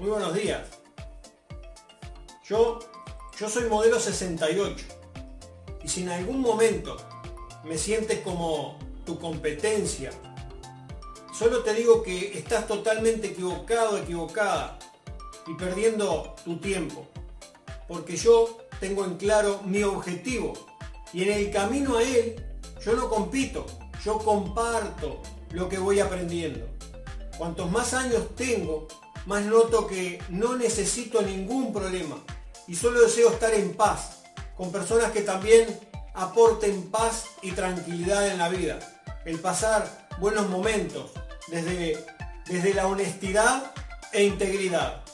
Muy buenos días. Yo, yo soy modelo 68. Y si en algún momento me sientes como tu competencia, solo te digo que estás totalmente equivocado, equivocada y perdiendo tu tiempo. Porque yo tengo en claro mi objetivo. Y en el camino a él, yo no compito, yo comparto lo que voy aprendiendo. Cuantos más años tengo, más noto que no necesito ningún problema y solo deseo estar en paz, con personas que también aporten paz y tranquilidad en la vida. El pasar buenos momentos desde, desde la honestidad e integridad.